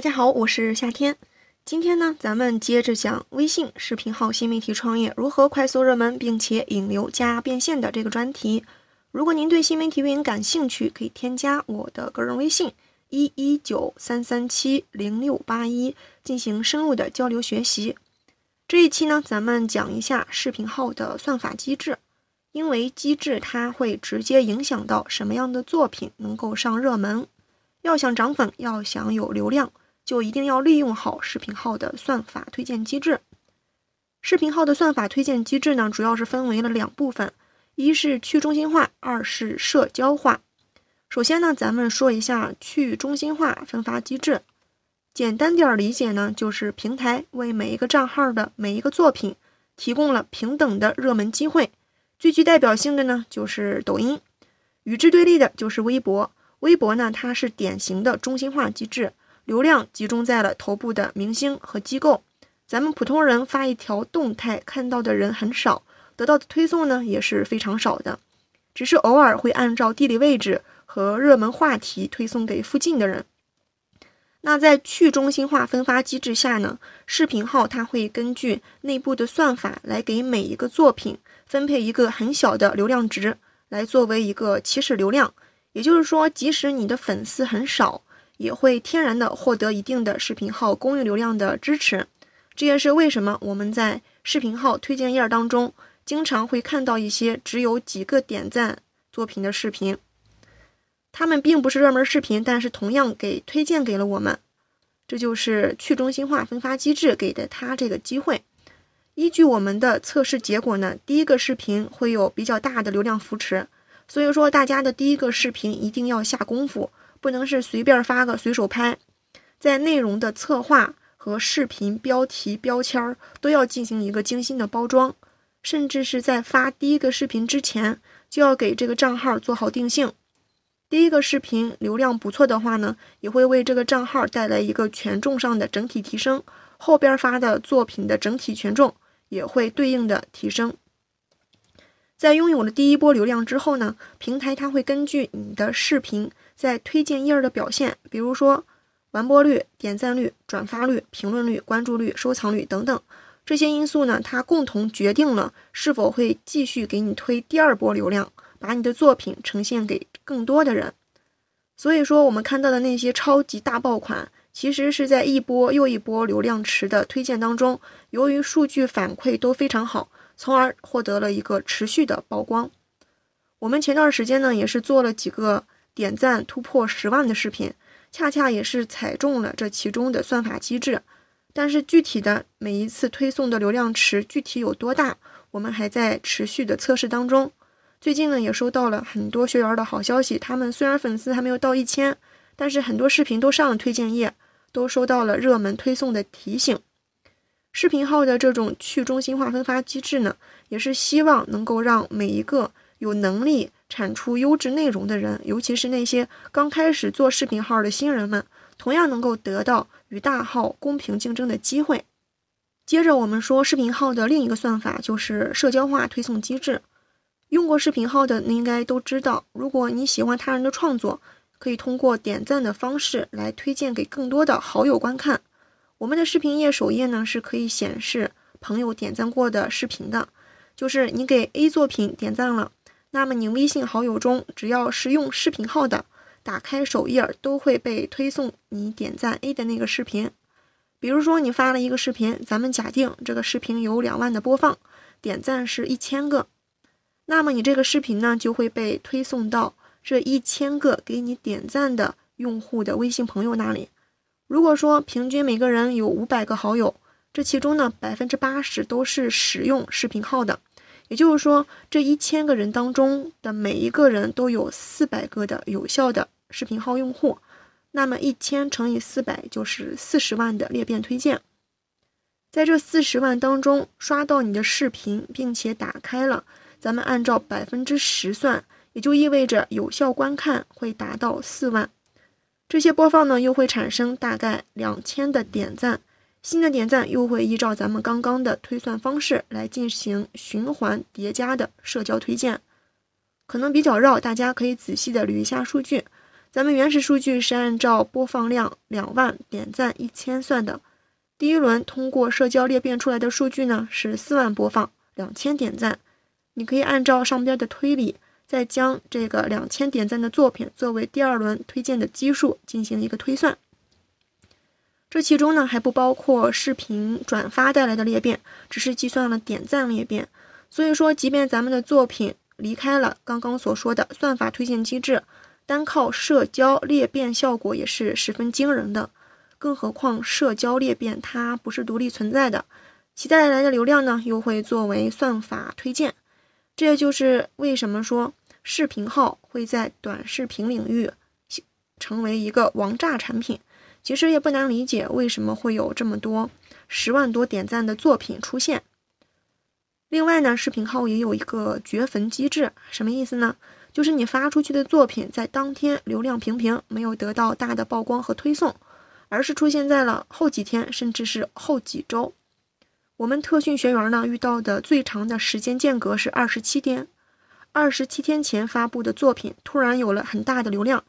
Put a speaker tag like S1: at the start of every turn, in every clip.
S1: 大家好，我是夏天。今天呢，咱们接着讲微信视频号新媒体创业如何快速热门，并且引流加变现的这个专题。如果您对新媒体运营感兴趣，可以添加我的个人微信一一九三三七零六八一进行深入的交流学习。这一期呢，咱们讲一下视频号的算法机制，因为机制它会直接影响到什么样的作品能够上热门。要想涨粉，要想有流量，就一定要利用好视频号的算法推荐机制。视频号的算法推荐机制呢，主要是分为了两部分，一是去中心化，二是社交化。首先呢，咱们说一下去中心化分发机制。简单点儿理解呢，就是平台为每一个账号的每一个作品提供了平等的热门机会。最具代表性的呢，就是抖音；与之对立的就是微博。微博呢，它是典型的中心化机制，流量集中在了头部的明星和机构。咱们普通人发一条动态，看到的人很少，得到的推送呢也是非常少的，只是偶尔会按照地理位置和热门话题推送给附近的人。那在去中心化分发机制下呢，视频号它会根据内部的算法来给每一个作品分配一个很小的流量值，来作为一个起始流量。也就是说，即使你的粉丝很少，也会天然的获得一定的视频号公域流量的支持。这也是为什么我们在视频号推荐页当中经常会看到一些只有几个点赞作品的视频。他们并不是热门视频，但是同样给推荐给了我们。这就是去中心化分发机制给的他这个机会。依据我们的测试结果呢，第一个视频会有比较大的流量扶持。所以说，大家的第一个视频一定要下功夫，不能是随便发个随手拍，在内容的策划和视频标题、标签儿都要进行一个精心的包装，甚至是在发第一个视频之前，就要给这个账号做好定性。第一个视频流量不错的话呢，也会为这个账号带来一个权重上的整体提升，后边发的作品的整体权重也会对应的提升。在拥有了第一波流量之后呢，平台它会根据你的视频在推荐页的表现，比如说完播率、点赞率、转发率、评论率、关注率、收藏率等等这些因素呢，它共同决定了是否会继续给你推第二波流量，把你的作品呈现给更多的人。所以说，我们看到的那些超级大爆款，其实是在一波又一波流量池的推荐当中，由于数据反馈都非常好。从而获得了一个持续的曝光。我们前段时间呢，也是做了几个点赞突破十万的视频，恰恰也是踩中了这其中的算法机制。但是具体的每一次推送的流量池具体有多大，我们还在持续的测试当中。最近呢，也收到了很多学员的好消息，他们虽然粉丝还没有到一千，但是很多视频都上了推荐页，都收到了热门推送的提醒。视频号的这种去中心化分发机制呢，也是希望能够让每一个有能力产出优质内容的人，尤其是那些刚开始做视频号的新人们，同样能够得到与大号公平竞争的机会。接着我们说视频号的另一个算法就是社交化推送机制。用过视频号的应该都知道，如果你喜欢他人的创作，可以通过点赞的方式来推荐给更多的好友观看。我们的视频页首页呢是可以显示朋友点赞过的视频的，就是你给 A 作品点赞了，那么你微信好友中只要是用视频号的，打开首页都会被推送你点赞 A 的那个视频。比如说你发了一个视频，咱们假定这个视频有两万的播放，点赞是一千个，那么你这个视频呢就会被推送到这一千个给你点赞的用户的微信朋友那里。如果说平均每个人有五百个好友，这其中呢百分之八十都是使用视频号的，也就是说这一千个人当中的每一个人都有四百个的有效的视频号用户，那么一千乘以四百就是四十万的裂变推荐，在这四十万当中刷到你的视频，并且打开了，咱们按照百分之十算，也就意味着有效观看会达到四万。这些播放呢，又会产生大概两千的点赞，新的点赞又会依照咱们刚刚的推算方式来进行循环叠加的社交推荐，可能比较绕，大家可以仔细的捋一下数据。咱们原始数据是按照播放量两万、点赞一千算的。第一轮通过社交裂变出来的数据呢是四万播放、两千点赞。你可以按照上边的推理，再将这个两千点赞的作品作为第二轮推荐的基数进行一个推算。这其中呢还不包括视频转发带来的裂变，只是计算了点赞裂变。所以说，即便咱们的作品离开了刚刚所说的算法推荐机制，单靠社交裂变效果也是十分惊人的。更何况社交裂变它不是独立存在的，其带来的流量呢又会作为算法推荐。这也就是为什么说视频号会在短视频领域成为一个王炸产品。其实也不难理解为什么会有这么多十万多点赞的作品出现。另外呢，视频号也有一个掘坟机制，什么意思呢？就是你发出去的作品在当天流量平平，没有得到大的曝光和推送，而是出现在了后几天，甚至是后几周。我们特训学员呢遇到的最长的时间间隔是二十七天，二十七天前发布的作品突然有了很大的流量，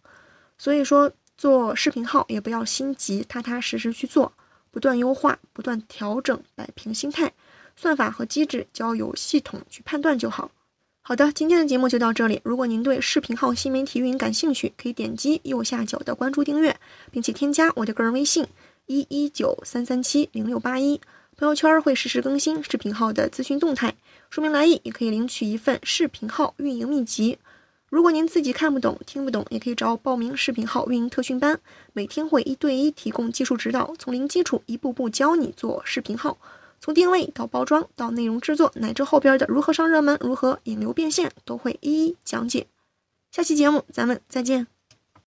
S1: 所以说做视频号也不要心急，踏踏实实去做，不断优化，不断调整，摆平心态，算法和机制交由系统去判断就好。好的，今天的节目就到这里。如果您对视频号新媒体运营感兴趣，可以点击右下角的关注订阅，并且添加我的个人微信一一九三三七零六八一。朋友圈会实时更新视频号的资讯动态，说明来意也可以领取一份视频号运营秘籍。如果您自己看不懂、听不懂，也可以找我报名视频号运营特训班，每天会一对一提供技术指导，从零基础一步步教你做视频号，从定位到包装到内容制作，乃至后边的如何上热门、如何引流变现，都会一一讲解。下期节目咱们再见。